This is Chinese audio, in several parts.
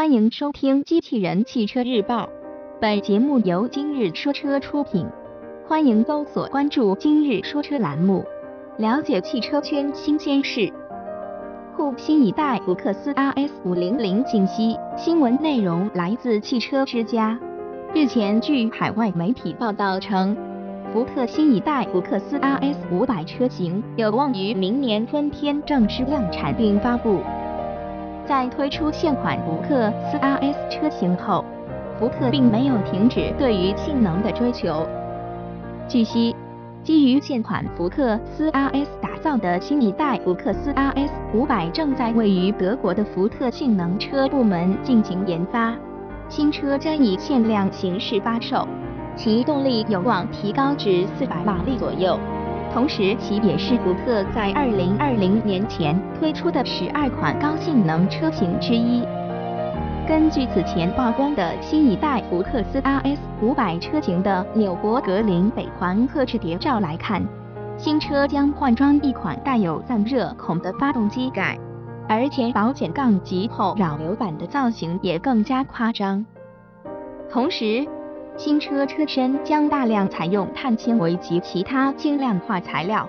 欢迎收听《机器人汽车日报》，本节目由今日说车出品。欢迎搜索关注“今日说车”栏目，了解汽车圈新鲜事。沪新一代福克斯 RS 五零零信息，新闻内容来自汽车之家。日前，据海外媒体报道称，福特新一代福克斯 RS 五百车型有望于明年春天正式量产并发布。在推出现款福克斯 RS 车型后，福特并没有停止对于性能的追求。据悉，基于现款福克斯 RS 打造的新一代福克斯 RS 500正在位于德国的福特性能车部门进行研发，新车将以限量形式发售，其动力有望提高至400马力左右。同时，其也是福特在2020年前推出的十二款高性能车型之一。根据此前曝光的新一代福克斯 RS 500车型的纽博格林北环特制谍照来看，新车将换装一款带有散热孔的发动机盖，而且保险杠及后扰流板的造型也更加夸张。同时，新车车身将大量采用碳纤维及其他轻量化材料，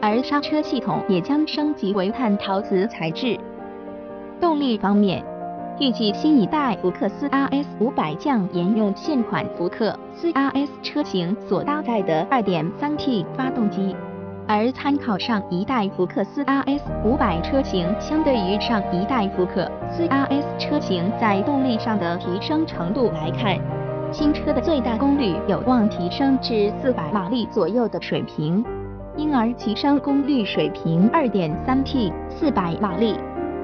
而刹车系统也将升级为碳陶瓷材质。动力方面，预计新一代福克斯 RS 500将沿用现款福克斯 RS 车型所搭载的 2.3T 发动机，而参考上一代福克斯 RS 500车型，相对于上一代福克斯 RS 车型在动力上的提升程度来看，新车的最大功率有望提升至400马力左右的水平，因而提升功率水平 2.3T 400马力。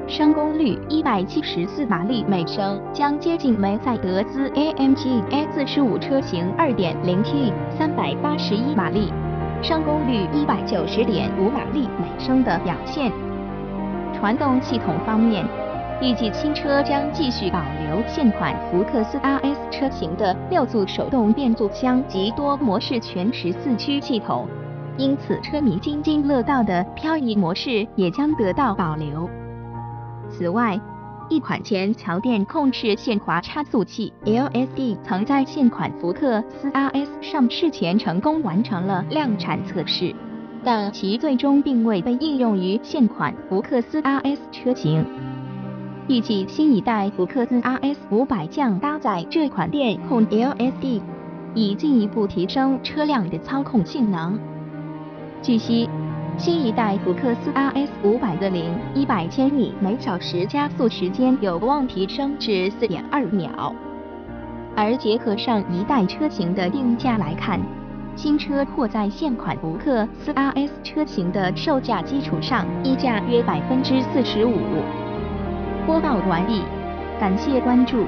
升功率一百七十四马力每升，将接近梅赛德斯 AMG A 四十五车型二点零 T 三百八十一马力，升功率一百九十点五马力每升的表现。传动系统方面，预计新车将继续保留现款福克斯 RS 车型的六速手动变速箱及多模式全时四驱系统，因此车迷津津乐道的漂移模式也将得到保留。此外，一款前桥电控制限滑差速器 （LSD） 曾在现款福克斯 RS 上市前成功完成了量产测试，但其最终并未被应用于现款福克斯 RS 车型。预计新一代福克斯 RS 500将搭载这款电控 LSD，以进一步提升车辆的操控性能。据悉。新一代福克斯 RS 500的零一百千米每小时加速时间有望提升至四点二秒，而结合上一代车型的定价来看，新车或在现款福克斯 RS 车型的售价基础上溢价约百分之四十五。播报完毕，感谢关注。